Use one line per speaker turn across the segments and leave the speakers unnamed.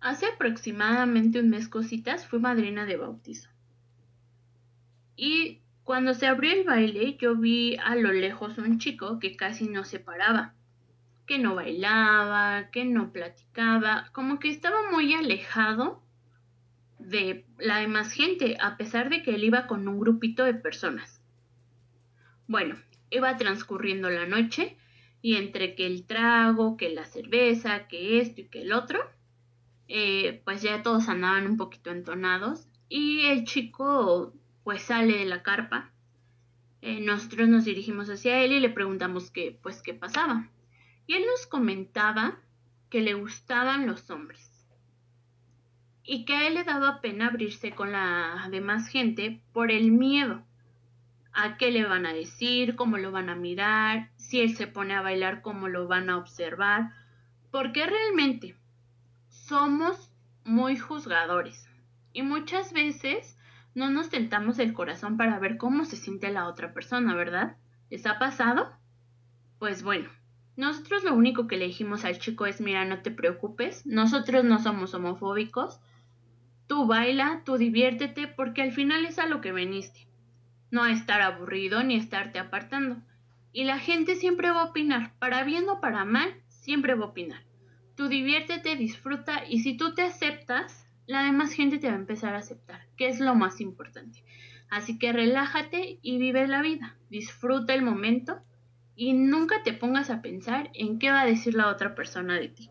hace aproximadamente un mes cositas fui madrina de bautizo. Y cuando se abrió el baile, yo vi a lo lejos un chico que casi no se paraba, que no bailaba, que no platicaba, como que estaba muy alejado de la demás gente, a pesar de que él iba con un grupito de personas. Bueno, iba transcurriendo la noche y entre que el trago, que la cerveza, que esto y que el otro, eh, pues ya todos andaban un poquito entonados y el chico pues sale de la carpa. Eh, nosotros nos dirigimos hacia él y le preguntamos qué, pues, qué pasaba. Y él nos comentaba que le gustaban los hombres y que a él le daba pena abrirse con la demás gente por el miedo a qué le van a decir, cómo lo van a mirar, si él se pone a bailar, cómo lo van a observar, porque realmente somos muy juzgadores y muchas veces no nos tentamos el corazón para ver cómo se siente la otra persona, ¿verdad? ¿Les ha pasado? Pues bueno, nosotros lo único que le dijimos al chico es, mira, no te preocupes, nosotros no somos homofóbicos, tú baila, tú diviértete, porque al final es a lo que veniste, no a estar aburrido ni estarte apartando. Y la gente siempre va a opinar, para bien o para mal, siempre va a opinar. Tú diviértete, disfruta y si tú te aceptas, la demás gente te va a empezar a aceptar, que es lo más importante. Así que relájate y vive la vida, disfruta el momento y nunca te pongas a pensar en qué va a decir la otra persona de ti.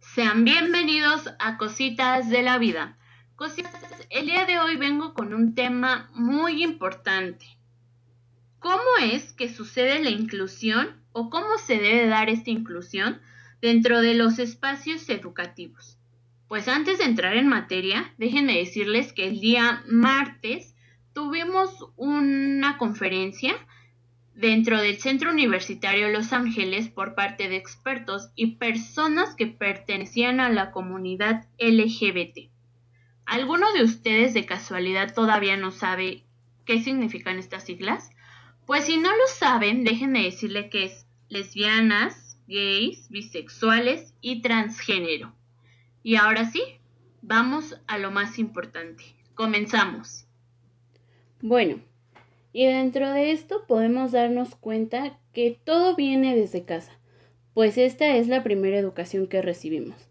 Sean bienvenidos a Cositas de la Vida. Cositas, el día de hoy vengo con un tema muy importante. ¿Cómo es que sucede la inclusión o cómo se debe dar esta inclusión dentro de los espacios educativos. Pues antes de entrar en materia, déjenme decirles que el día martes tuvimos una conferencia dentro del Centro Universitario Los Ángeles por parte de expertos y personas que pertenecían a la comunidad LGBT. ¿Alguno de ustedes de casualidad todavía no sabe qué significan estas siglas? Pues si no lo saben, déjenme decirle que es lesbianas, gays, bisexuales y transgénero. Y ahora sí, vamos a lo más importante. Comenzamos.
Bueno, y dentro de esto podemos darnos cuenta que todo viene desde casa, pues esta es la primera educación que recibimos.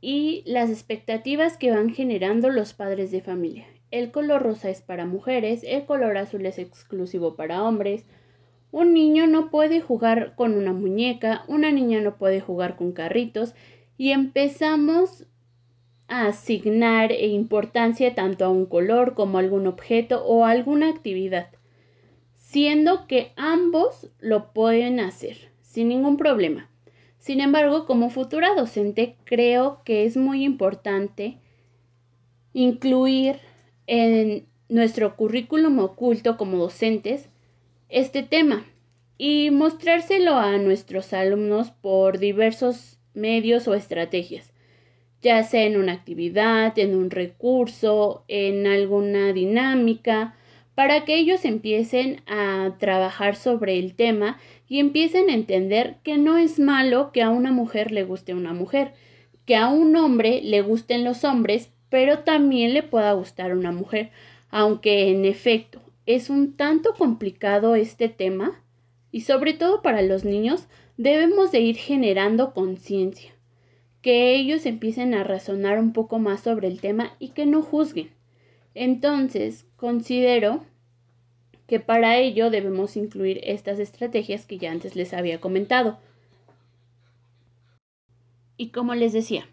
Y las expectativas que van generando los padres de familia. El color rosa es para mujeres, el color azul es exclusivo para hombres, un niño no puede jugar con una muñeca, una niña no puede jugar con carritos y empezamos a asignar importancia tanto a un color como a algún objeto o alguna actividad, siendo que ambos lo pueden hacer sin ningún problema. Sin embargo, como futura docente, creo que es muy importante incluir en nuestro currículum oculto como docentes este tema y mostrárselo a nuestros alumnos por diversos medios o estrategias, ya sea en una actividad, en un recurso, en alguna dinámica, para que ellos empiecen a trabajar sobre el tema y empiecen a entender que no es malo que a una mujer le guste una mujer, que a un hombre le gusten los hombres, pero también le pueda gustar una mujer, aunque en efecto es un tanto complicado este tema y sobre todo para los niños debemos de ir generando conciencia, que ellos empiecen a razonar un poco más sobre el tema y que no juzguen. Entonces, considero que para ello debemos incluir estas estrategias que ya antes les había comentado. Y como les decía,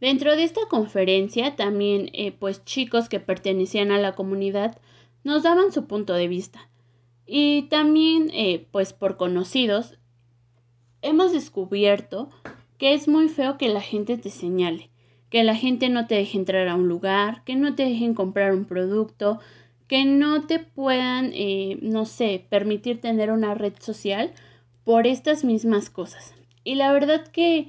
dentro de esta conferencia también eh, pues chicos que pertenecían a la comunidad nos daban su punto de vista. Y también, eh, pues por conocidos, hemos descubierto que es muy feo que la gente te señale, que la gente no te deje entrar a un lugar, que no te dejen comprar un producto, que no te puedan, eh, no sé, permitir tener una red social por estas mismas cosas. Y la verdad que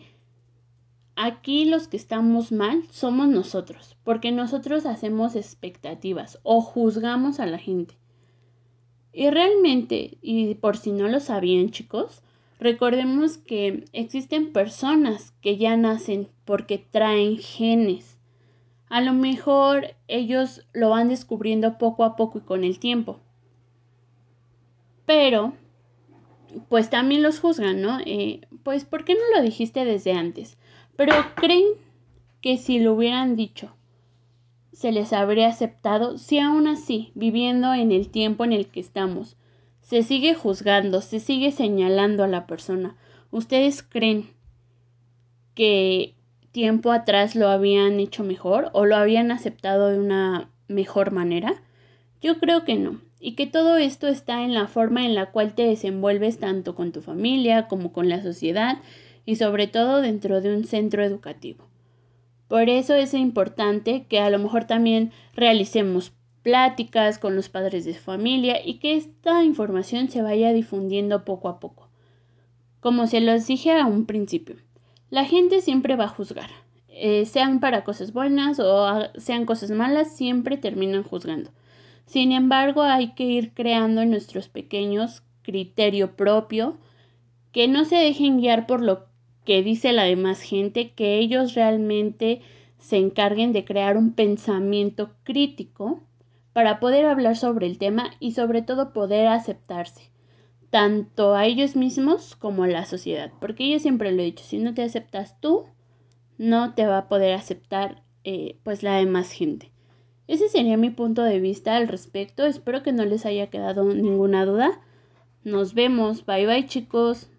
Aquí los que estamos mal somos nosotros, porque nosotros hacemos expectativas o juzgamos a la gente. Y realmente, y por si no lo sabían chicos, Recordemos que existen personas que ya nacen porque traen genes. A lo mejor ellos lo van descubriendo poco a poco y con el tiempo. Pero, pues también los juzgan, ¿no? Eh, pues, ¿por qué no lo dijiste desde antes? Pero creen que si lo hubieran dicho, se les habría aceptado si aún así, viviendo en el tiempo en el que estamos, se sigue juzgando, se sigue señalando a la persona. ¿Ustedes creen que tiempo atrás lo habían hecho mejor o lo habían aceptado de una mejor manera? Yo creo que no. Y que todo esto está en la forma en la cual te desenvuelves tanto con tu familia como con la sociedad y sobre todo dentro de un centro educativo. Por eso es importante que a lo mejor también realicemos pláticas con los padres de familia y que esta información se vaya difundiendo poco a poco. Como se los dije a un principio, la gente siempre va a juzgar, eh, sean para cosas buenas o sean cosas malas, siempre terminan juzgando. Sin embargo, hay que ir creando en nuestros pequeños criterio propio, que no se dejen guiar por lo que dice la demás gente, que ellos realmente se encarguen de crear un pensamiento crítico para poder hablar sobre el tema y sobre todo poder aceptarse, tanto a ellos mismos como a la sociedad. Porque yo siempre lo he dicho, si no te aceptas tú, no te va a poder aceptar eh, pues la demás gente. Ese sería mi punto de vista al respecto. Espero que no les haya quedado ninguna duda. Nos vemos. Bye bye chicos.